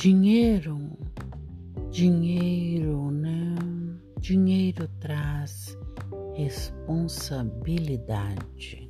Dinheiro, dinheiro, né? Dinheiro traz responsabilidade.